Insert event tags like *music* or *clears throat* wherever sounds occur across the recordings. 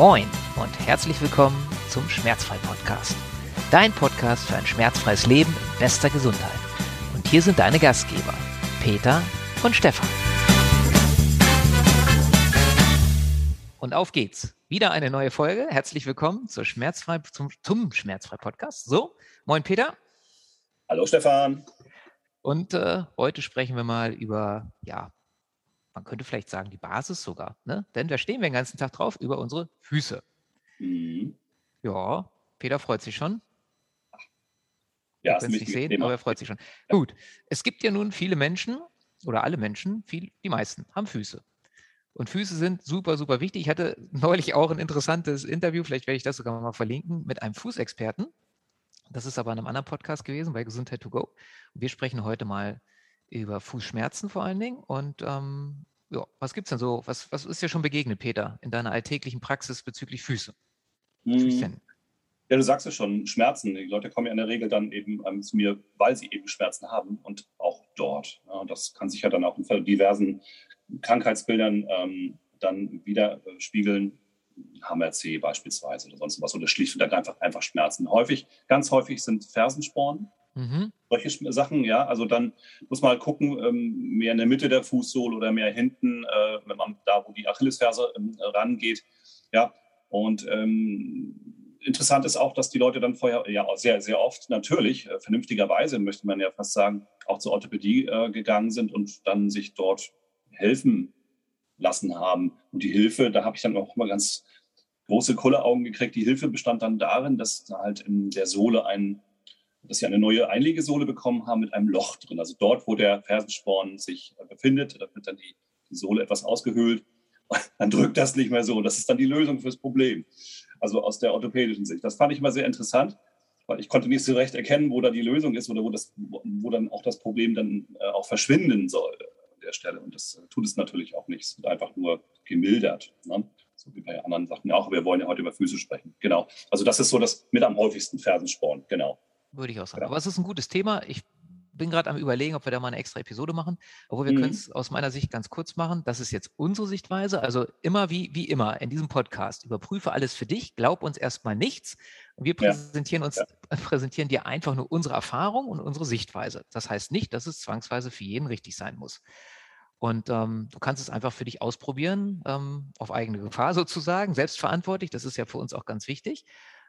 Moin und herzlich willkommen zum Schmerzfrei-Podcast. Dein Podcast für ein schmerzfreies Leben in bester Gesundheit. Und hier sind deine Gastgeber, Peter und Stefan. Und auf geht's. Wieder eine neue Folge. Herzlich willkommen zur Schmerzfrei, zum, zum Schmerzfrei-Podcast. So, moin Peter. Hallo Stefan. Und äh, heute sprechen wir mal über, ja, man könnte vielleicht sagen, die Basis sogar. Ne? Denn da stehen wir den ganzen Tag drauf, über unsere Füße. Mhm. Ja, Peter freut sich schon. Ja, es nicht sehen, Thema. aber er freut sich schon. Ja. Gut, es gibt ja nun viele Menschen oder alle Menschen, viel, die meisten haben Füße. Und Füße sind super, super wichtig. Ich hatte neulich auch ein interessantes Interview, vielleicht werde ich das sogar mal verlinken, mit einem Fußexperten. Das ist aber in einem anderen Podcast gewesen, bei Gesundheit to go. Wir sprechen heute mal über Fußschmerzen vor allen Dingen. Und ähm, ja, was gibt es denn so? Was, was ist dir schon begegnet, Peter, in deiner alltäglichen Praxis bezüglich Füße? Hm. Ja, du sagst es schon, Schmerzen. Die Leute kommen ja in der Regel dann eben ähm, zu mir, weil sie eben Schmerzen haben und auch dort. Ja, das kann sich ja dann auch in diversen Krankheitsbildern ähm, dann widerspiegeln. HMRC beispielsweise oder sonst was oder schlicht und einfach, einfach Schmerzen. Häufig, ganz häufig sind Fersensporen. Mhm. Solche Sachen, ja. Also dann muss man halt gucken, ähm, mehr in der Mitte der Fußsohle oder mehr hinten, äh, wenn man da, wo die Achillesferse ähm, rangeht. Ja. Und ähm, interessant ist auch, dass die Leute dann vorher, ja, sehr, sehr oft natürlich, äh, vernünftigerweise, möchte man ja fast sagen, auch zur Orthopädie äh, gegangen sind und dann sich dort helfen lassen haben. Und die Hilfe, da habe ich dann auch immer ganz große Kulleraugen gekriegt. Die Hilfe bestand dann darin, dass halt in der Sohle ein, dass sie eine neue Einlegesohle bekommen haben mit einem Loch drin. Also dort, wo der Fersensporn sich befindet, da wird dann die, die Sohle etwas ausgehöhlt. *laughs* Dann drückt das nicht mehr so. Das ist dann die Lösung fürs Problem. Also aus der orthopädischen Sicht. Das fand ich immer sehr interessant, weil ich konnte nicht so recht erkennen, wo da die Lösung ist oder wo, das, wo dann auch das Problem dann äh, auch verschwinden soll der Stelle. Und das tut es natürlich auch nicht. Es wird einfach nur gemildert. Ne? So wie bei anderen Sachen auch. Wir wollen ja heute über Füße sprechen. Genau. Also das ist so das mit am häufigsten Fersensporn. Genau. Würde ich auch sagen. Genau. Aber es ist ein gutes Thema. Ich bin gerade am Überlegen, ob wir da mal eine extra Episode machen. Obwohl wir mhm. können es aus meiner Sicht ganz kurz machen. Das ist jetzt unsere Sichtweise. Also immer wie, wie immer in diesem Podcast. Überprüfe alles für dich. Glaub uns erstmal nichts. Und wir präsentieren ja. uns, ja. *laughs* präsentieren dir einfach nur unsere Erfahrung und unsere Sichtweise. Das heißt nicht, dass es zwangsweise für jeden richtig sein muss. Und ähm, du kannst es einfach für dich ausprobieren, ähm, auf eigene Gefahr sozusagen, selbstverantwortlich. Das ist ja für uns auch ganz wichtig,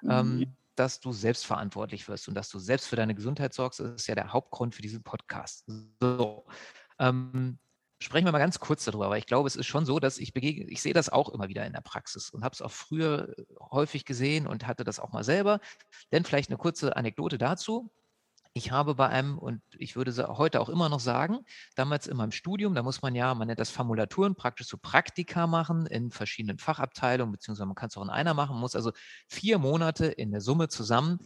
ähm, mhm. Dass du selbstverantwortlich wirst und dass du selbst für deine Gesundheit sorgst. Ist ja der Hauptgrund für diesen Podcast. So, ähm, sprechen wir mal ganz kurz darüber, weil ich glaube, es ist schon so, dass ich begegne, ich sehe das auch immer wieder in der Praxis und habe es auch früher äh, häufig gesehen und hatte das auch mal selber. Denn vielleicht eine kurze Anekdote dazu. Ich habe bei einem, und ich würde heute auch immer noch sagen, damals in meinem Studium, da muss man ja, man nennt das Formulaturen, praktisch so Praktika machen in verschiedenen Fachabteilungen, beziehungsweise man kann es auch in einer machen, muss also vier Monate in der Summe zusammen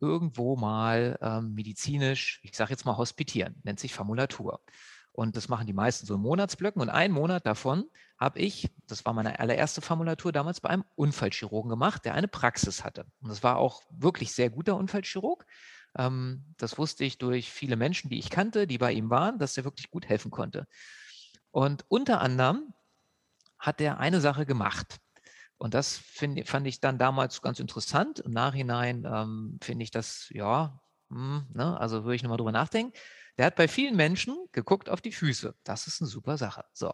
irgendwo mal ähm, medizinisch, ich sage jetzt mal hospitieren, nennt sich Formulatur. Und das machen die meisten so in Monatsblöcken. Und einen Monat davon habe ich, das war meine allererste Formulatur damals bei einem Unfallchirurgen gemacht, der eine Praxis hatte. Und das war auch wirklich sehr guter Unfallchirurg. Ähm, das wusste ich durch viele Menschen, die ich kannte, die bei ihm waren, dass er wirklich gut helfen konnte. Und unter anderem hat er eine Sache gemacht. Und das find, fand ich dann damals ganz interessant. Im Nachhinein ähm, finde ich das, ja, mh, hm, ne, also würde ich nochmal drüber nachdenken. Der hat bei vielen Menschen geguckt auf die Füße. Das ist eine super Sache. So.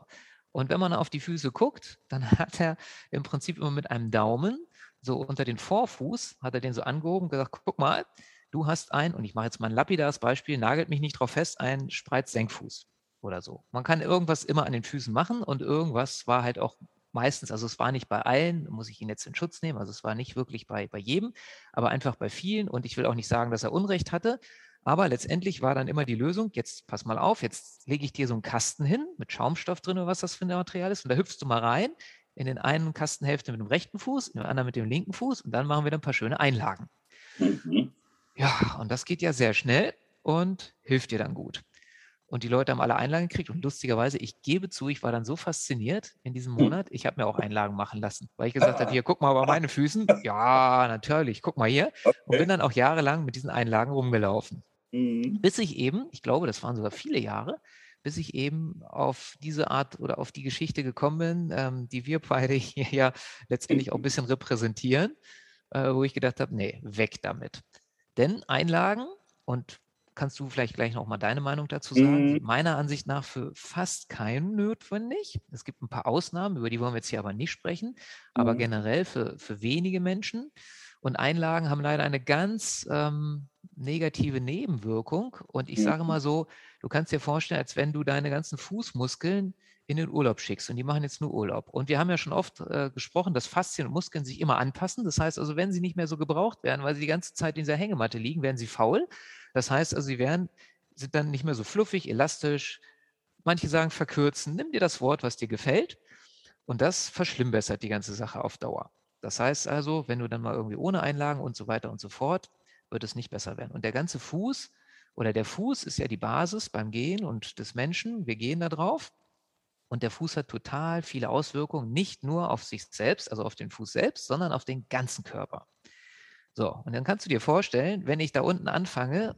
Und wenn man auf die Füße guckt, dann *laughs* hat er im Prinzip immer mit einem Daumen so unter den Vorfuß, hat er den so angehoben und gesagt, guck mal, du hast ein, und ich mache jetzt mal ein lapidares Beispiel, nagelt mich nicht drauf fest, ein Spreiz-Senkfuß oder so. Man kann irgendwas immer an den Füßen machen und irgendwas war halt auch meistens, also es war nicht bei allen, muss ich ihn jetzt in Schutz nehmen, also es war nicht wirklich bei, bei jedem, aber einfach bei vielen und ich will auch nicht sagen, dass er Unrecht hatte, aber letztendlich war dann immer die Lösung, jetzt pass mal auf, jetzt lege ich dir so einen Kasten hin mit Schaumstoff drin oder was das für ein Material ist und da hüpfst du mal rein in den einen Kastenhälfte mit dem rechten Fuß, in den anderen mit dem linken Fuß und dann machen wir dann ein paar schöne Einlagen. Mhm. Ja, und das geht ja sehr schnell und hilft dir dann gut. Und die Leute haben alle Einlagen gekriegt. Und lustigerweise, ich gebe zu, ich war dann so fasziniert in diesem hm. Monat, ich habe mir auch Einlagen machen lassen, weil ich gesagt habe, hier, guck mal bei meinen Füßen. Ja, natürlich, guck mal hier. Und bin dann auch jahrelang mit diesen Einlagen rumgelaufen. Mhm. Bis ich eben, ich glaube, das waren sogar viele Jahre, bis ich eben auf diese Art oder auf die Geschichte gekommen bin, ähm, die wir beide *laughs* hier ja letztendlich auch ein bisschen repräsentieren, äh, wo ich gedacht habe, nee, weg damit. Denn Einlagen, und kannst du vielleicht gleich noch mal deine Meinung dazu sagen, mhm. meiner Ansicht nach für fast keinen notwendig. Es gibt ein paar Ausnahmen, über die wollen wir jetzt hier aber nicht sprechen, aber mhm. generell für, für wenige Menschen. Und Einlagen haben leider eine ganz ähm, negative Nebenwirkung. Und ich sage mhm. mal so, du kannst dir vorstellen, als wenn du deine ganzen Fußmuskeln in den Urlaub schickst und die machen jetzt nur Urlaub. Und wir haben ja schon oft äh, gesprochen, dass Faszien und Muskeln sich immer anpassen. Das heißt also, wenn sie nicht mehr so gebraucht werden, weil sie die ganze Zeit in dieser Hängematte liegen, werden sie faul. Das heißt also, sie werden, sind dann nicht mehr so fluffig, elastisch. Manche sagen verkürzen. Nimm dir das Wort, was dir gefällt. Und das verschlimmbessert die ganze Sache auf Dauer. Das heißt also, wenn du dann mal irgendwie ohne Einlagen und so weiter und so fort, wird es nicht besser werden. Und der ganze Fuß oder der Fuß ist ja die Basis beim Gehen und des Menschen. Wir gehen da drauf. Und der Fuß hat total viele Auswirkungen, nicht nur auf sich selbst, also auf den Fuß selbst, sondern auf den ganzen Körper. So, und dann kannst du dir vorstellen, wenn ich da unten anfange,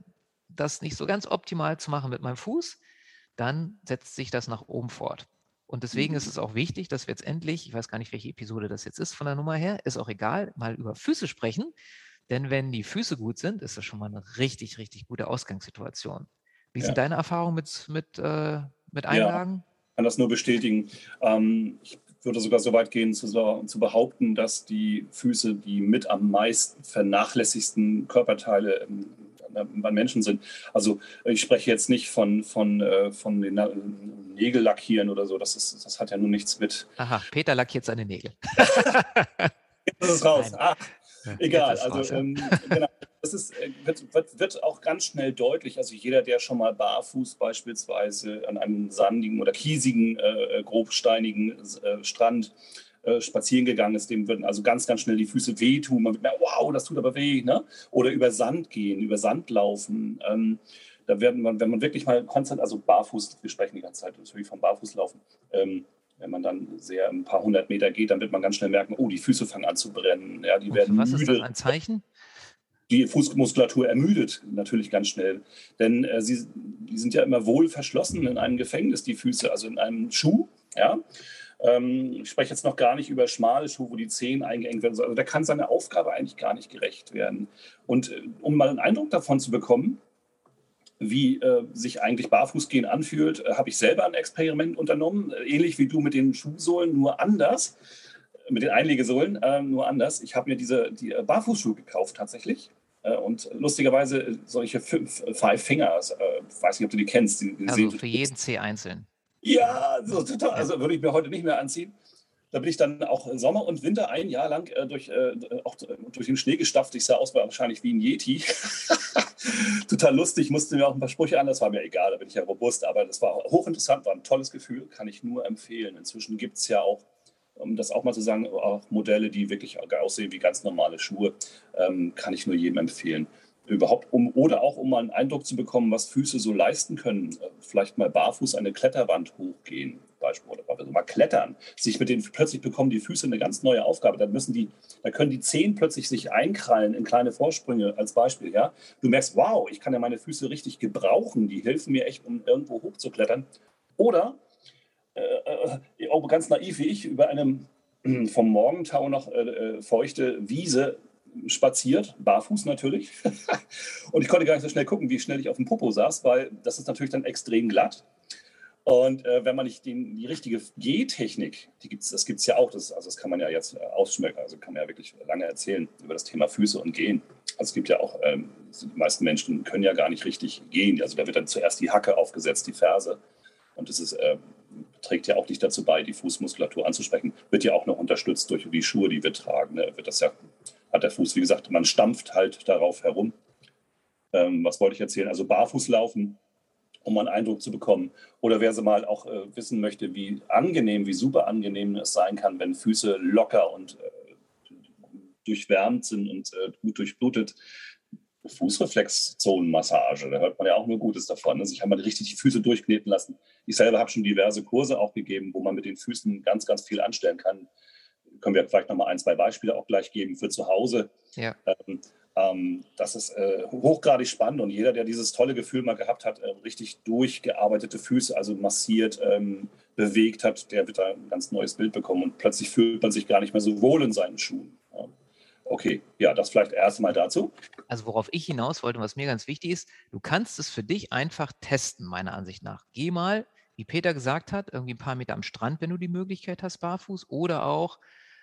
das nicht so ganz optimal zu machen mit meinem Fuß, dann setzt sich das nach oben fort. Und deswegen ist mhm. es auch wichtig, dass wir jetzt endlich, ich weiß gar nicht, welche Episode das jetzt ist von der Nummer her, ist auch egal, mal über Füße sprechen. Denn wenn die Füße gut sind, ist das schon mal eine richtig, richtig gute Ausgangssituation. Wie ja. sind deine Erfahrungen mit, mit, äh, mit Einlagen? Ja, kann das nur bestätigen. Ähm, ich würde sogar so weit gehen, zu, zu, behaupten, dass die Füße die mit am meisten vernachlässigsten Körperteile bei Menschen sind. Also ich spreche jetzt nicht von, von, äh, von den Nägel lackieren oder so. Das, ist, das hat ja nun nichts mit. Aha, Peter lackiert seine Nägel. *laughs* das ist raus. Ach, egal. Also ähm, genau. Das ist, äh, wird, wird, wird, auch ganz schnell deutlich. Also jeder, der schon mal barfuß beispielsweise an einem sandigen oder kiesigen, äh, äh grobsteinigen äh, Strand äh, spazieren gegangen ist, dem würden also ganz, ganz schnell die Füße wehtun. Man wird merken, wow, das tut aber weh. Ne? Oder über Sand gehen, über Sand laufen. Ähm, da werden man, wenn man wirklich mal konstant, also barfuß, wir sprechen die ganze Zeit natürlich vom Barfußlaufen, ähm, wenn man dann sehr ein paar hundert Meter geht, dann wird man ganz schnell merken, oh, die Füße fangen an zu brennen. Ja, die werden was müde. ist das ein Zeichen? Die Fußmuskulatur ermüdet natürlich ganz schnell, denn äh, sie die sind ja immer wohl verschlossen in einem Gefängnis, die Füße, also in einem Schuh. Ja, ähm, ich spreche jetzt noch gar nicht über schmale Schuhe, wo die Zehen eingeengt werden. Also da kann seine Aufgabe eigentlich gar nicht gerecht werden. Und äh, um mal einen Eindruck davon zu bekommen, wie äh, sich eigentlich Barfußgehen anfühlt, äh, habe ich selber ein Experiment unternommen, äh, ähnlich wie du mit den Schuhsohlen, nur anders, äh, mit den Einlegesohlen, äh, nur anders. Ich habe mir diese die Barfußschuhe gekauft tatsächlich. Und lustigerweise solche fünf, Five Fingers, weiß nicht, ob du die kennst. Die, die also für jeden C einzeln. Ja, so total. Also würde ich mir heute nicht mehr anziehen. Da bin ich dann auch Sommer und Winter ein Jahr lang äh, durch, äh, auch durch den Schnee gestapft. Ich sah aus wahrscheinlich wie ein Yeti. *laughs* total lustig, musste mir auch ein paar Sprüche an. Das war mir egal, da bin ich ja robust. Aber das war hochinteressant, war ein tolles Gefühl, kann ich nur empfehlen. Inzwischen gibt es ja auch, um das auch mal zu sagen, auch Modelle, die wirklich aussehen wie ganz normale Schuhe. Ähm, kann ich nur jedem empfehlen überhaupt um oder auch um mal einen Eindruck zu bekommen, was Füße so leisten können. Äh, vielleicht mal barfuß eine Kletterwand hochgehen, Beispiel, oder also mal klettern. Sich mit den plötzlich bekommen die Füße eine ganz neue Aufgabe. Da müssen die, da können die Zehen plötzlich sich einkrallen in kleine Vorsprünge als Beispiel. Ja, du merkst, wow, ich kann ja meine Füße richtig gebrauchen. Die helfen mir echt, um irgendwo hochzuklettern. Oder äh, äh auch ganz naiv wie ich über einem vom Morgentau noch äh, äh feuchte Wiese spaziert, barfuß natürlich. *laughs* und ich konnte gar nicht so schnell gucken, wie schnell ich auf dem Popo saß, weil das ist natürlich dann extrem glatt. Und äh, wenn man nicht die, die richtige Gehtechnik, die gibt's, das gibt es ja auch, das, also das kann man ja jetzt äh, ausschmücken, also kann man ja wirklich lange erzählen über das Thema Füße und Gehen. Also es gibt ja auch, ähm, die meisten Menschen können ja gar nicht richtig gehen. Also da wird dann zuerst die Hacke aufgesetzt, die Ferse. Und das ist, äh, trägt ja auch nicht dazu bei, die Fußmuskulatur anzusprechen. Wird ja auch noch unterstützt durch die Schuhe, die wir tragen. Ne? Wird das ja hat der Fuß, wie gesagt, man stampft halt darauf herum. Ähm, was wollte ich erzählen? Also barfuß laufen, um einen Eindruck zu bekommen. Oder wer so mal auch äh, wissen möchte, wie angenehm, wie super angenehm es sein kann, wenn Füße locker und äh, durchwärmt sind und äh, gut durchblutet. Fußreflexzonenmassage, da hört man ja auch nur Gutes davon. Ne? Sich einmal richtig die Füße durchkneten lassen. Ich selber habe schon diverse Kurse auch gegeben, wo man mit den Füßen ganz, ganz viel anstellen kann können wir vielleicht noch mal ein, zwei Beispiele auch gleich geben für zu Hause. Ja. Ähm, Ähm, das ist äh, hochgradig spannend und jeder, der dieses tolle Gefühl mal gehabt hat, äh, richtig durchgearbeitete Füße, also massiert, ähm, bewegt hat, der wird da ein ganz neues Bild bekommen und plötzlich fühlt man sich gar nicht mehr so wohl in seinen Schuhen. Okay, ja, das vielleicht erstmal dazu. Also worauf ich hinaus wollte und was mir ganz wichtig ist, du kannst es für dich einfach testen, meiner Ansicht nach. Geh mal, wie Peter gesagt hat, irgendwie ein paar Meter am Strand, wenn du die Möglichkeit hast, barfuß, oder auch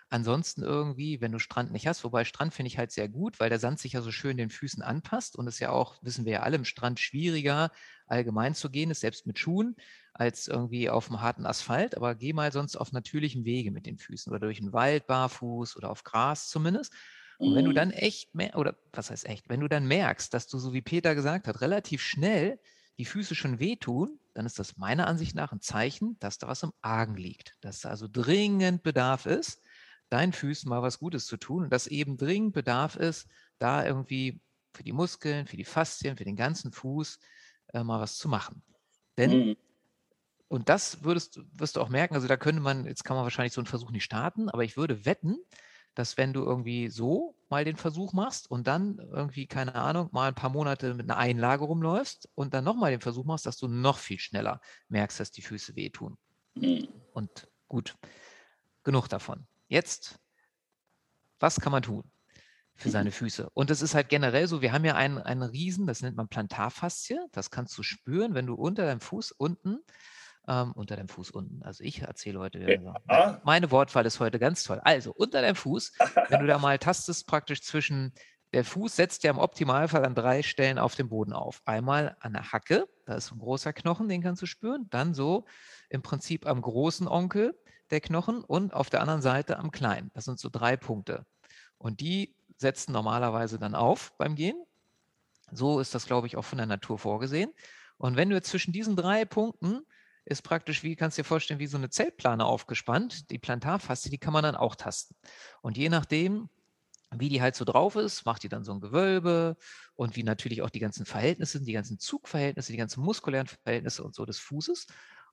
Ansonsten irgendwie, wenn du Strand nicht hast, wobei Strand finde ich halt sehr gut, weil der Sand sich ja so schön den Füßen anpasst und es ja auch, wissen wir ja alle, im Strand schwieriger allgemein zu gehen ist, selbst mit Schuhen, als irgendwie auf dem harten Asphalt. Aber geh mal sonst auf natürlichen Wege mit den Füßen oder durch den Wald barfuß oder auf Gras zumindest. Und wenn du mhm. dann echt, mehr, oder was heißt echt, wenn du dann merkst, dass du, so wie Peter gesagt hat, relativ schnell die Füße schon wehtun, dann ist das meiner Ansicht nach ein Zeichen, dass da was im Argen liegt, dass da also dringend Bedarf ist deinen Füßen mal was Gutes zu tun und dass eben dringend Bedarf ist, da irgendwie für die Muskeln, für die Faszien, für den ganzen Fuß äh, mal was zu machen. Denn, mhm. und das würdest, wirst du auch merken, also da könnte man, jetzt kann man wahrscheinlich so einen Versuch nicht starten, aber ich würde wetten, dass wenn du irgendwie so mal den Versuch machst und dann irgendwie, keine Ahnung, mal ein paar Monate mit einer Einlage rumläufst und dann nochmal den Versuch machst, dass du noch viel schneller merkst, dass die Füße wehtun. Mhm. Und gut, genug davon. Jetzt, was kann man tun für seine *laughs* Füße? Und es ist halt generell so, wir haben ja einen, einen Riesen, das nennt man Plantarfaszie, das kannst du spüren, wenn du unter deinem Fuß unten, ähm, unter deinem Fuß unten, also ich erzähle heute, ja. meine Wortwahl ist heute ganz toll. Also unter deinem Fuß, wenn du da mal tastest, praktisch zwischen der Fuß setzt ja im Optimalfall an drei Stellen auf dem Boden auf. Einmal an der Hacke, da ist ein großer Knochen, den kannst du spüren. Dann so im Prinzip am großen Onkel, der Knochen und auf der anderen Seite am kleinen. Das sind so drei Punkte. Und die setzen normalerweise dann auf beim Gehen. So ist das, glaube ich, auch von der Natur vorgesehen. Und wenn du jetzt zwischen diesen drei Punkten ist praktisch, wie kannst du dir vorstellen, wie so eine Zeltplane aufgespannt. Die Plantarfaszie, die kann man dann auch tasten. Und je nachdem, wie die halt so drauf ist, macht die dann so ein Gewölbe und wie natürlich auch die ganzen Verhältnisse, die ganzen Zugverhältnisse, die ganzen muskulären Verhältnisse und so des Fußes.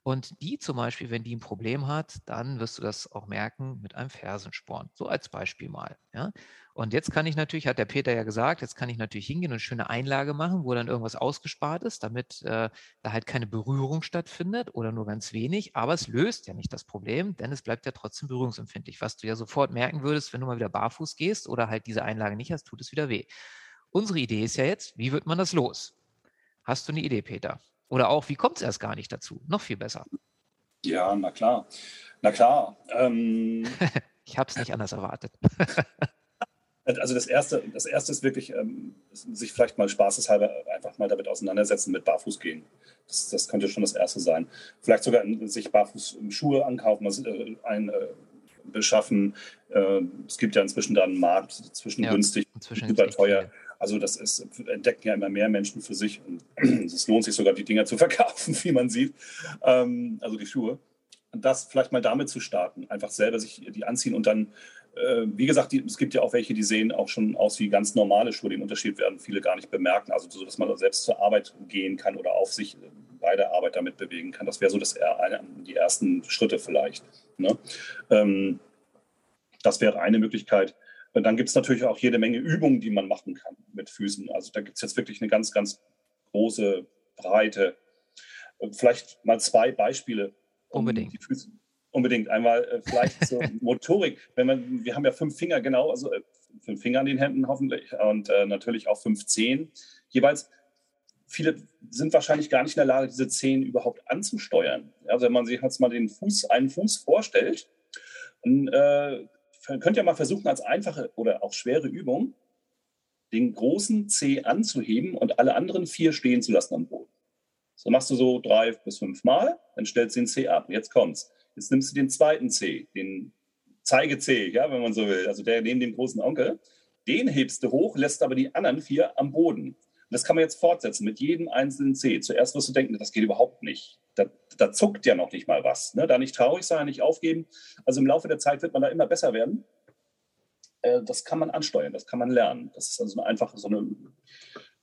Und die zum Beispiel, wenn die ein Problem hat, dann wirst du das auch merken mit einem Fersensporn. So als Beispiel mal. Ja? Und jetzt kann ich natürlich, hat der Peter ja gesagt, jetzt kann ich natürlich hingehen und eine schöne Einlage machen, wo dann irgendwas ausgespart ist, damit äh, da halt keine Berührung stattfindet oder nur ganz wenig. Aber es löst ja nicht das Problem, denn es bleibt ja trotzdem berührungsempfindlich. Was du ja sofort merken würdest, wenn du mal wieder barfuß gehst oder halt diese Einlage nicht hast, tut es wieder weh. Unsere Idee ist ja jetzt, wie wird man das los? Hast du eine Idee, Peter? Oder auch, wie kommt es erst gar nicht dazu? Noch viel besser. Ja, na klar. Na klar. Ähm, *laughs* ich habe es nicht anders erwartet. *laughs* also das erste, das erste ist wirklich, ähm, sich vielleicht mal spaßeshalber einfach mal damit auseinandersetzen mit Barfuß gehen. Das, das könnte schon das erste sein. Vielleicht sogar sich Barfuß Schuhe ankaufen, also, äh, ein, äh, beschaffen. Äh, es gibt ja inzwischen da einen Markt zwischen ja, günstig und überteuer. Also das ist, entdecken ja immer mehr Menschen für sich. Und *clears throat* es lohnt sich sogar, die Dinger zu *laughs* verkaufen, wie man sieht. Ähm, also die Schuhe. Und das vielleicht mal damit zu starten. Einfach selber sich die anziehen und dann, äh, wie gesagt, die, es gibt ja auch welche, die sehen auch schon aus wie ganz normale Schuhe. Den Unterschied werden viele gar nicht bemerken. Also so, dass man selbst zur Arbeit gehen kann oder auf sich bei der Arbeit damit bewegen kann. Das wäre so das, die ersten Schritte vielleicht. Ne? Ähm, das wäre eine Möglichkeit. Und dann gibt es natürlich auch jede Menge Übungen, die man machen kann mit Füßen. Also da gibt es jetzt wirklich eine ganz, ganz große Breite. Vielleicht mal zwei Beispiele. Um Unbedingt. Die Füße. Unbedingt. Einmal äh, vielleicht zur *laughs* Motorik. Wenn man, wir haben ja fünf Finger, genau, also äh, fünf Finger an den Händen hoffentlich und äh, natürlich auch fünf Zehen jeweils. Viele sind wahrscheinlich gar nicht in der Lage, diese Zehen überhaupt anzusteuern. Also wenn man sich jetzt mal den Fuß, einen Fuß vorstellt, dann äh, könnt ihr mal versuchen, als einfache oder auch schwere Übung, den großen C anzuheben und alle anderen vier stehen zu lassen am Boden. So machst du so drei bis fünf Mal, dann stellst du den C ab. Jetzt kommt's. Jetzt nimmst du den zweiten C, den Zeige-C, ja, wenn man so will, also der neben dem großen Onkel. Den hebst du hoch, lässt aber die anderen vier am Boden. Und das kann man jetzt fortsetzen mit jedem einzelnen C. Zuerst wirst du denken, das geht überhaupt nicht. Da, da zuckt ja noch nicht mal was. Ne? Da nicht traurig sein, nicht aufgeben. Also im Laufe der Zeit wird man da immer besser werden. Äh, das kann man ansteuern, das kann man lernen. Das ist also einfach so eine,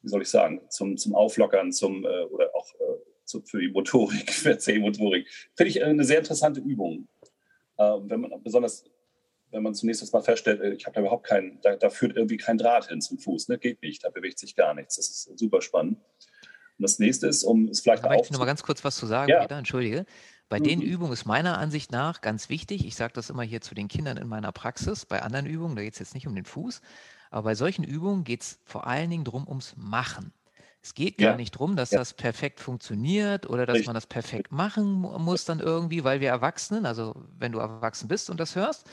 wie soll ich sagen, zum, zum Auflockern, zum äh, oder auch äh, zu, für die Motorik, *laughs* für C-Motorik. Finde ich eine sehr interessante Übung. Äh, wenn man besonders wenn man zunächst mal feststellt, äh, ich habe da überhaupt keinen, da, da, führt irgendwie kein Draht hin zum Fuß, ne? geht nicht, da bewegt sich gar nichts. Das ist super spannend. Und das nächste ist, um es vielleicht auch. Ich möchte noch mal ganz kurz was zu sagen, ja. Peter, entschuldige. Bei mhm. den Übungen ist meiner Ansicht nach ganz wichtig, ich sage das immer hier zu den Kindern in meiner Praxis, bei anderen Übungen, da geht es jetzt nicht um den Fuß, aber bei solchen Übungen geht es vor allen Dingen darum, ums Machen. Es geht gar nicht darum, dass ja. das perfekt funktioniert oder dass Richtig. man das perfekt machen muss dann irgendwie, weil wir Erwachsenen, also wenn du erwachsen bist und das hörst,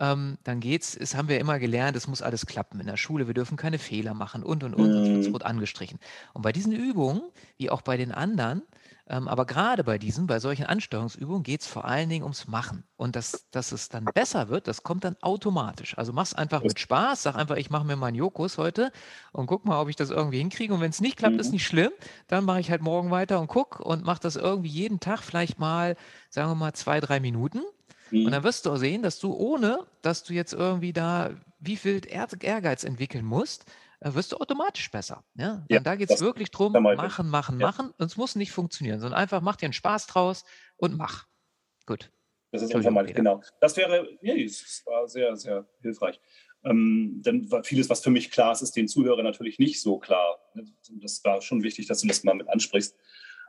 ähm, dann geht's, es haben wir immer gelernt, es muss alles klappen in der Schule, wir dürfen keine Fehler machen und und und, mhm. sonst wird angestrichen. Und bei diesen Übungen, wie auch bei den anderen, ähm, aber gerade bei diesen, bei solchen Ansteuerungsübungen geht es vor allen Dingen ums Machen. Und das, dass es dann besser wird, das kommt dann automatisch. Also mach es einfach mit Spaß, sag einfach, ich mache mir meinen Jokus heute und guck mal, ob ich das irgendwie hinkriege. Und wenn es nicht klappt, mhm. ist nicht schlimm. Dann mache ich halt morgen weiter und guck und mache das irgendwie jeden Tag vielleicht mal, sagen wir mal, zwei, drei Minuten. Mhm. Und dann wirst du auch sehen, dass du ohne, dass du jetzt irgendwie da wie viel Ehrgeiz entwickeln musst, äh, wirst du automatisch besser. Ja? ja da geht es wirklich drum, machen, machen, ja. machen. Und es muss nicht funktionieren, sondern einfach mach dir einen Spaß draus und mach. Gut. Das ist unvermeidlich, genau. Das wäre, ja, das war sehr, sehr hilfreich. Ähm, denn vieles, was für mich klar ist, ist den Zuhörern natürlich nicht so klar. Das war schon wichtig, dass du das mal mit ansprichst.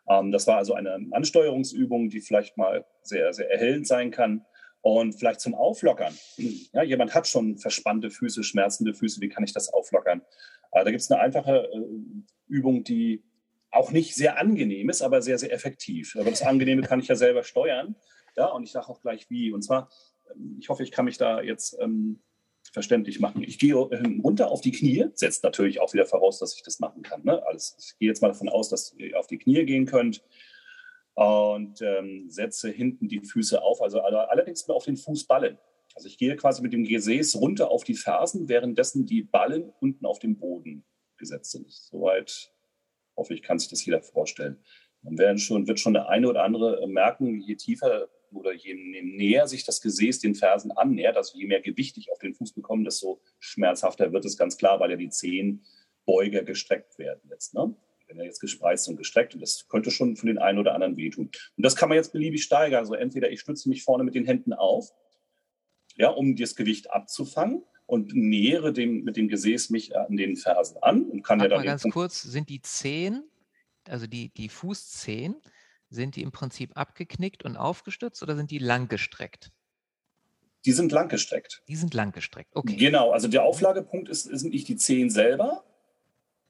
Ähm, das war also eine Ansteuerungsübung, die vielleicht mal sehr, sehr erhellend sein kann. Und vielleicht zum Auflockern. Ja, jemand hat schon verspannte Füße, schmerzende Füße. Wie kann ich das auflockern? Äh, da gibt es eine einfache äh, Übung, die auch nicht sehr angenehm ist, aber sehr, sehr effektiv. Aber das Angenehme kann ich ja selber steuern. Ja, und ich sage auch gleich wie. Und zwar, ähm, ich hoffe, ich kann mich da jetzt ähm, verständlich machen. Ich gehe äh, runter auf die Knie, setzt natürlich auch wieder voraus, dass ich das machen kann. Ne? Alles, ich gehe jetzt mal davon aus, dass ihr auf die Knie gehen könnt und ähm, setze hinten die Füße auf, also allerdings nur auf den Fußballen. Also ich gehe quasi mit dem Gesäß runter auf die Fersen, währenddessen die Ballen unten auf dem Boden gesetzt sind. Soweit hoffe ich, kann sich das jeder vorstellen. Dann werden schon, wird schon der eine oder andere merken, je tiefer oder je näher sich das Gesäß den Fersen annähert, also je mehr Gewicht ich auf den Fuß bekomme, desto schmerzhafter wird es ganz klar, weil ja die Zehenbeuger gestreckt werden jetzt. Ne? wenn er jetzt gespreizt und gestreckt und das könnte schon für den einen oder anderen wehtun. Und das kann man jetzt beliebig steigern. Also entweder ich stütze mich vorne mit den Händen auf, ja, um das Gewicht abzufangen und nähere dem, mit dem Gesäß mich an den Fersen an und kann Sag ja dann. Mal ganz kurz, sind die Zehen, also die, die Fußzehen, sind die im Prinzip abgeknickt und aufgestützt oder sind die langgestreckt? Die sind langgestreckt. Die sind langgestreckt, okay. Genau, also der Auflagepunkt ist, sind nicht die Zehen selber,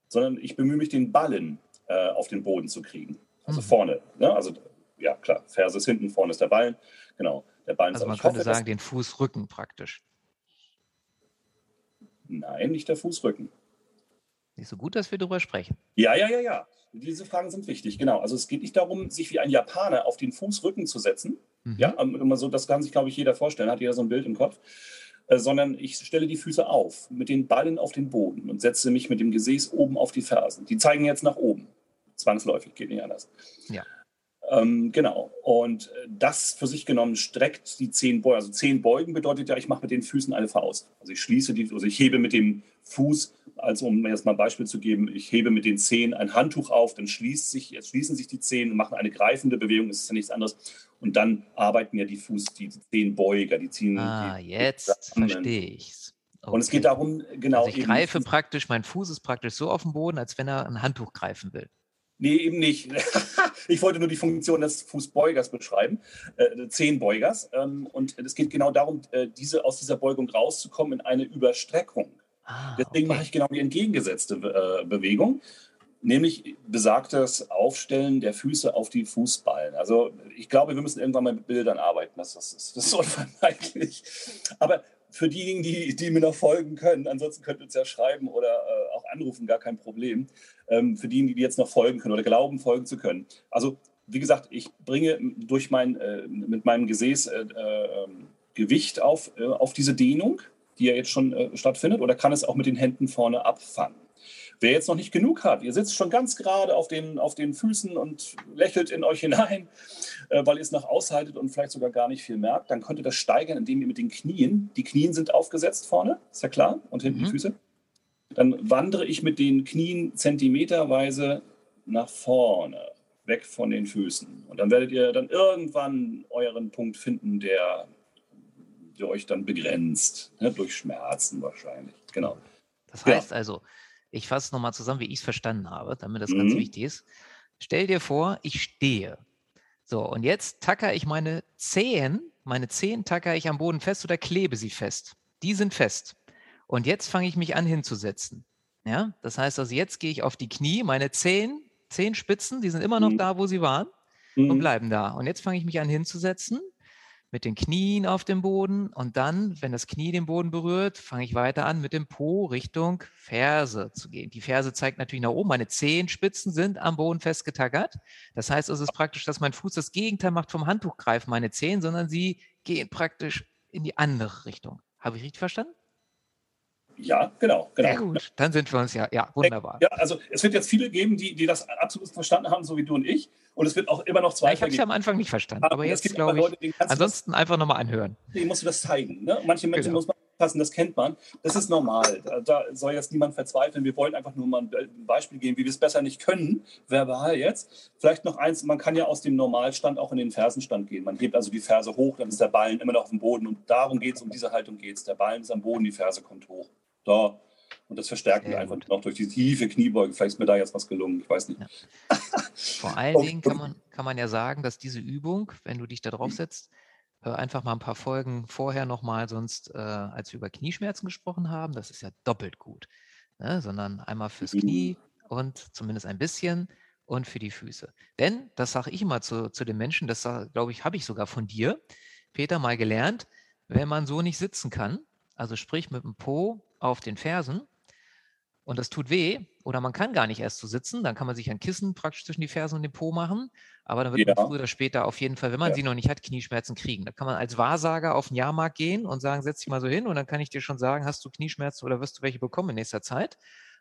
sondern ich bemühe mich, den Ballen äh, auf den Boden zu kriegen. Also mhm. vorne. Ne? Also ja, klar, Ferse ist hinten, vorne ist der Ballen. Genau, der Ballen Also man könnte hoffe, sagen, den Fußrücken praktisch. Nein, nicht der Fußrücken. Nicht so gut, dass wir darüber sprechen. Ja, ja, ja, ja. Diese Fragen sind wichtig, genau. Also es geht nicht darum, sich wie ein Japaner auf den Fußrücken zu setzen. Mhm. Ja, immer so, das kann sich, glaube ich, jeder vorstellen, hat jeder so ein Bild im Kopf. Äh, sondern ich stelle die Füße auf mit den Ballen auf den Boden und setze mich mit dem Gesäß oben auf die Fersen. Die zeigen jetzt nach oben. Zwangsläufig, geht nicht anders. Ja. Ähm, genau. Und äh, das für sich genommen streckt die zehn Beugen. Also zehn Beugen bedeutet ja, ich mache mit den Füßen eine Faust. Also ich schließe die, also ich hebe mit dem Fuß, also um jetzt mal ein Beispiel zu geben, ich hebe mit den Zehen ein Handtuch auf, dann schließt sich, jetzt schließen sich die Zehen und machen eine greifende Bewegung, das ist ja nichts anderes. Und dann arbeiten ja die Fuß, die Zehenbeuger, die ziehen. Ah, die, jetzt verstehe ich's. Okay. Und es geht darum, genau. Also ich greife praktisch, mein Fuß ist praktisch so auf dem Boden, als wenn er ein Handtuch greifen will. Nee, eben nicht. *laughs* ich wollte nur die Funktion des Fußbeugers beschreiben, äh, Zehenbeugers. Ähm, und es geht genau darum, äh, diese, aus dieser Beugung rauszukommen in eine Überstreckung. Ah, Deswegen okay. mache ich genau die entgegengesetzte äh, Bewegung, nämlich besagtes Aufstellen der Füße auf die Fußballen. Also ich glaube, wir müssen irgendwann mal mit Bildern arbeiten. Das, das, ist, das *laughs* ist unvermeidlich. Aber für diejenigen, die, die mir noch folgen können, ansonsten könnt ihr uns ja schreiben oder äh, auch anrufen, gar kein Problem. Ähm, für diejenigen, die jetzt noch folgen können oder glauben, folgen zu können. Also, wie gesagt, ich bringe durch mein, äh, mit meinem Gesäß äh, ähm, Gewicht auf, äh, auf diese Dehnung, die ja jetzt schon äh, stattfindet, oder kann es auch mit den Händen vorne abfangen. Wer jetzt noch nicht genug hat, ihr sitzt schon ganz gerade auf den, auf den Füßen und lächelt in euch hinein, äh, weil ihr es noch aushaltet und vielleicht sogar gar nicht viel merkt, dann könnt ihr das steigern, indem ihr mit den Knien, die Knien sind aufgesetzt vorne, ist ja klar, und hinten mhm. die Füße. Dann wandere ich mit den Knien zentimeterweise nach vorne, weg von den Füßen. Und dann werdet ihr dann irgendwann euren Punkt finden, der ihr euch dann begrenzt, ne? durch Schmerzen wahrscheinlich. Genau. Das heißt ja. also, ich fasse es nochmal zusammen, wie ich es verstanden habe, damit das mhm. ganz wichtig ist. Stell dir vor, ich stehe. So, und jetzt tacker ich meine Zehen, meine Zehen tacker ich am Boden fest oder klebe sie fest. Die sind fest. Und jetzt fange ich mich an hinzusetzen. Ja, das heißt also, jetzt gehe ich auf die Knie, meine Zehen, Zehenspitzen, die sind immer noch mhm. da, wo sie waren mhm. und bleiben da. Und jetzt fange ich mich an hinzusetzen mit den Knien auf dem Boden und dann, wenn das Knie den Boden berührt, fange ich weiter an, mit dem Po Richtung Ferse zu gehen. Die Ferse zeigt natürlich nach oben. Meine Zehenspitzen sind am Boden festgetackert. Das heißt, es ist praktisch, dass mein Fuß das Gegenteil macht vom Handtuch greifen, meine Zehen, sondern sie gehen praktisch in die andere Richtung. Habe ich richtig verstanden? Ja, genau, genau. Sehr gut, dann sind wir uns ja, ja, wunderbar. Ja, also es wird jetzt viele geben, die, die das absolut verstanden haben, so wie du und ich. Und es wird auch immer noch zwei. Ja, ich habe es ja am Anfang nicht verstanden, aber, aber jetzt glaube ich. Leute, ansonsten das, einfach nochmal anhören. Die musst du das zeigen. Ne? Manche Menschen genau. muss man passen, das kennt man. Das ist normal. Da, da, soll jetzt niemand verzweifeln. Wir wollen einfach nur mal ein Beispiel geben, wie wir es besser nicht können, verbal jetzt. Vielleicht noch eins, man kann ja aus dem Normalstand auch in den Fersenstand gehen. Man hebt also die Ferse hoch, dann ist der Ballen immer noch auf dem Boden. Und darum geht es, um diese Haltung geht es. Der Ballen ist am Boden, die Ferse kommt hoch da. Und das verstärken wir einfach noch durch die tiefe Kniebeuge. Vielleicht ist mir da jetzt was gelungen, ich weiß nicht. Ja. *laughs* Vor allen Dingen kann man, kann man ja sagen, dass diese Übung, wenn du dich da drauf setzt, hör einfach mal ein paar Folgen vorher nochmal, sonst, äh, als wir über Knieschmerzen gesprochen haben, das ist ja doppelt gut. Ne? Sondern einmal fürs mhm. Knie und zumindest ein bisschen und für die Füße. Denn, das sage ich immer zu, zu den Menschen, das glaube ich, habe ich sogar von dir, Peter, mal gelernt, wenn man so nicht sitzen kann, also sprich mit dem Po auf den Fersen und das tut weh oder man kann gar nicht erst so sitzen, dann kann man sich ein Kissen praktisch zwischen die Fersen und den Po machen, aber dann wird ja. man früher oder später auf jeden Fall, wenn man ja. sie noch nicht hat, Knieschmerzen kriegen. Da kann man als Wahrsager auf den Jahrmarkt gehen und sagen, setz dich mal so hin und dann kann ich dir schon sagen, hast du Knieschmerzen oder wirst du welche bekommen in nächster Zeit.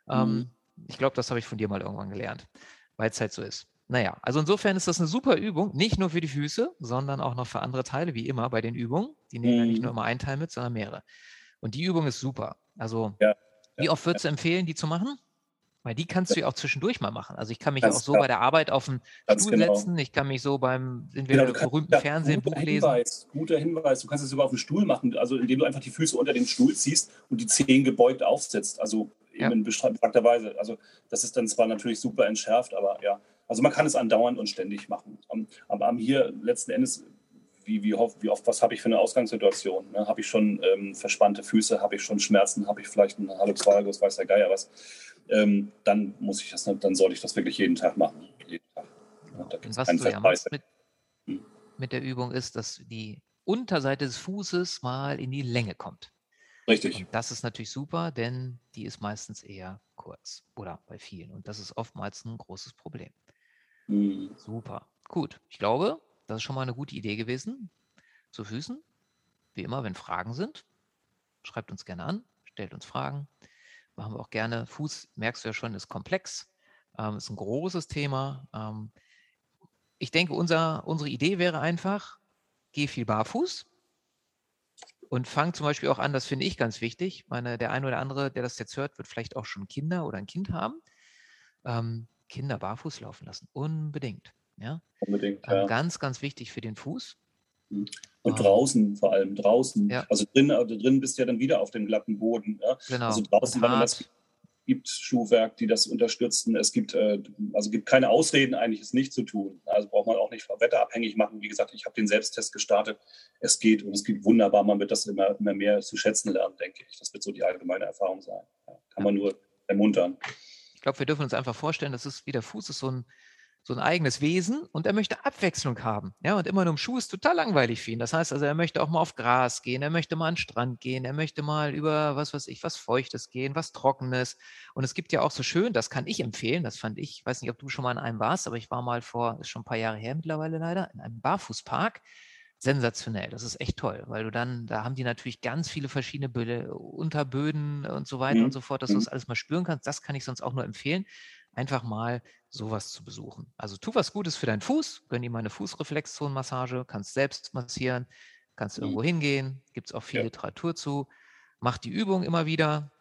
Ähm, mhm. Ähm, ich glaube, das habe ich von dir mal irgendwann gelernt, weil es halt so ist. Naja, also insofern ist das eine super Übung, nicht nur für die Füße, sondern auch noch für andere Teile, wie immer bei den Übungen. Die nehmen mhm. ja nicht mhm. nur immer einen Teil mit, sondern mehrere. Und die Übung ist super. Also, ja, wie oft würdest du empfehlen, die zu machen? Weil die kannst du ja auch zwischendurch mal machen. Also ich kann mich Ganz auch so klar. bei der Arbeit auf den Stuhl genau. setzen, ich kann mich so beim entweder genau, berühmten ja, Fernsehen Buch lesen. Hinweis, guter Hinweis, du kannst es sogar auf dem Stuhl machen, also indem du einfach die Füße unter den Stuhl ziehst und die Zehen gebeugt aufsetzt. Also eben in beschreibter Weise. Also das ist dann zwar natürlich super entschärft, aber ja, also man kann es andauernd und ständig machen. Aber hier letzten Endes wie, wie, oft, wie oft, was habe ich für eine Ausgangssituation? Ne? Habe ich schon ähm, verspannte Füße, habe ich schon Schmerzen, habe ich vielleicht einen Hallux weiß der Geier was, ähm, dann muss ich das, dann sollte ich das wirklich jeden Tag machen. Jeden Tag. Ja, da was du ja machst mit, hm. mit der Übung ist, dass die Unterseite des Fußes mal in die Länge kommt. Richtig. Und das ist natürlich super, denn die ist meistens eher kurz oder bei vielen. Und das ist oftmals ein großes Problem. Mhm. Super. Gut. Ich glaube, das ist schon mal eine gute Idee gewesen. Zu Füßen. Wie immer, wenn Fragen sind, schreibt uns gerne an, stellt uns Fragen. Machen wir auch gerne. Fuß, merkst du ja schon, ist komplex. Ähm, ist ein großes Thema. Ähm, ich denke, unser, unsere Idee wäre einfach, geh viel barfuß und fang zum Beispiel auch an, das finde ich ganz wichtig. Meine, der eine oder andere, der das jetzt hört, wird vielleicht auch schon Kinder oder ein Kind haben. Ähm, Kinder barfuß laufen lassen. Unbedingt. Ja? Unbedingt. Ähm, ja. Ganz, ganz wichtig für den Fuß. Mhm. Und ähm, draußen vor allem, draußen. Ja. Also drin, also drin bist du ja dann wieder auf dem glatten Boden. Ja? Genau. Also draußen, wenn man das gibt Schuhwerk, die das unterstützen. Es gibt äh, also gibt keine Ausreden, eigentlich es nicht zu tun. Also braucht man auch nicht wetterabhängig machen. Wie gesagt, ich habe den Selbsttest gestartet. Es geht und es geht wunderbar. Man wird das immer, immer mehr zu schätzen lernen, denke ich. Das wird so die allgemeine Erfahrung sein. Ja, kann man nur ermuntern. Ich glaube, wir dürfen uns einfach vorstellen, das ist wie der Fuß ist so ein so ein eigenes Wesen und er möchte Abwechslung haben. Ja, und immer nur im Schuh ist total langweilig für ihn. Das heißt also, er möchte auch mal auf Gras gehen, er möchte mal an den Strand gehen, er möchte mal über was weiß ich, was Feuchtes gehen, was Trockenes. Und es gibt ja auch so schön, das kann ich empfehlen, das fand ich, ich weiß nicht, ob du schon mal in einem warst, aber ich war mal vor, ist schon ein paar Jahre her mittlerweile leider, in einem Barfußpark sensationell. Das ist echt toll, weil du dann, da haben die natürlich ganz viele verschiedene Böde, Unterböden und so weiter mhm. und so fort, dass du mhm. das alles mal spüren kannst. Das kann ich sonst auch nur empfehlen einfach mal sowas zu besuchen. Also tu was Gutes für deinen Fuß, gönn ihm eine Fußreflexzonenmassage, kannst selbst massieren, kannst mhm. irgendwo hingehen, gibt es auch viel ja. Literatur zu. Mach die Übung immer wieder.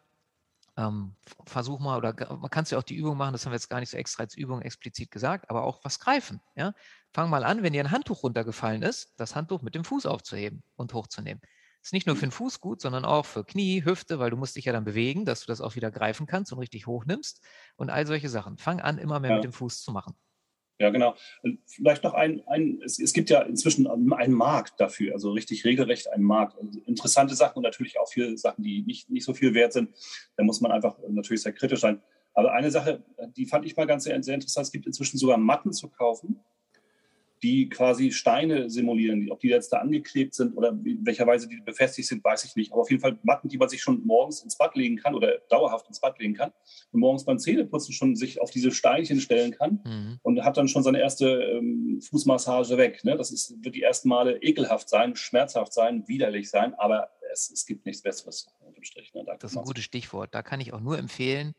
Ähm, versuch mal, oder man kann ja auch die Übung machen, das haben wir jetzt gar nicht so extra als Übung explizit gesagt, aber auch was greifen. Ja? Fang mal an, wenn dir ein Handtuch runtergefallen ist, das Handtuch mit dem Fuß aufzuheben und hochzunehmen. Ist nicht nur für den Fuß gut, sondern auch für Knie, Hüfte, weil du musst dich ja dann bewegen, dass du das auch wieder greifen kannst und richtig hochnimmst und all solche Sachen. Fang an, immer mehr ja. mit dem Fuß zu machen. Ja, genau. Und vielleicht noch ein, ein es, es, gibt ja inzwischen einen Markt dafür, also richtig regelrecht einen Markt. Also interessante Sachen und natürlich auch viele Sachen, die nicht, nicht so viel wert sind. Da muss man einfach natürlich sehr kritisch sein. Aber eine Sache, die fand ich mal ganz sehr, sehr interessant, es gibt inzwischen sogar Matten zu kaufen, die quasi Steine simulieren. Ob die jetzt da angeklebt sind oder in welcher Weise die befestigt sind, weiß ich nicht. Aber auf jeden Fall Matten, die man sich schon morgens ins Bad legen kann oder dauerhaft ins Bad legen kann und morgens beim Zähneputzen schon sich auf diese Steinchen stellen kann mhm. und hat dann schon seine erste ähm, Fußmassage weg. Ne? Das ist, wird die ersten Male ekelhaft sein, schmerzhaft sein, widerlich sein, aber es, es gibt nichts Besseres Strich. Ne? Da das ist ein gutes Stichwort. Da kann ich auch nur empfehlen,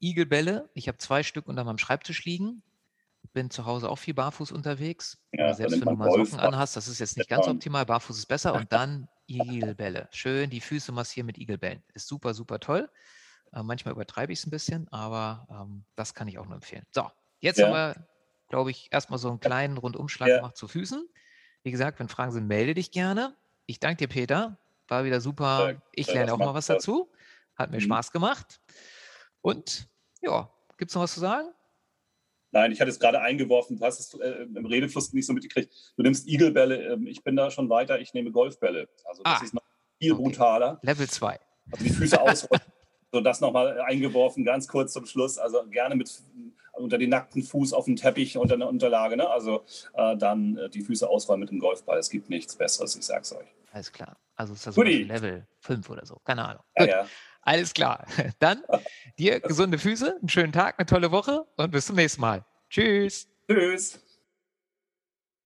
Igelbälle. Ich habe zwei Stück unter meinem Schreibtisch liegen bin zu Hause auch viel barfuß unterwegs. Ja, selbst wenn du mal Socken anhast, das ist jetzt nicht ganz optimal. Barfuß ist besser. Und *laughs* dann Igelbälle. Schön die Füße massieren mit Igelbällen. Ist super, super toll. Äh, manchmal übertreibe ich es ein bisschen, aber ähm, das kann ich auch nur empfehlen. So, jetzt ja. haben wir, glaube ich, erstmal so einen kleinen Rundumschlag ja. gemacht zu Füßen. Wie gesagt, wenn Fragen sind, melde dich gerne. Ich danke dir, Peter. War wieder super. Ich lerne auch mal was dazu. Hat mir mhm. Spaß gemacht. Und ja, gibt es noch was zu sagen? Nein, ich hatte es gerade eingeworfen, du hast es äh, im Redefluss nicht so mitgekriegt. Du nimmst Igelbälle, äh, ich bin da schon weiter, ich nehme Golfbälle. Also das ah, ist noch viel okay. brutaler. Level 2. Also die Füße ausrollen. *laughs* so das nochmal eingeworfen, ganz kurz zum Schluss. Also gerne mit unter den nackten Fuß auf dem Teppich unter einer Unterlage. Ne? Also äh, dann äh, die Füße ausrollen mit dem Golfball. Es gibt nichts Besseres, ich sag's euch. Alles klar. Also ist das Level 5 oder so. Keine Ahnung. Ja, ja. Alles klar. *laughs* Dann dir gesunde Füße, einen schönen Tag, eine tolle Woche und bis zum nächsten Mal. Tschüss. Tschüss.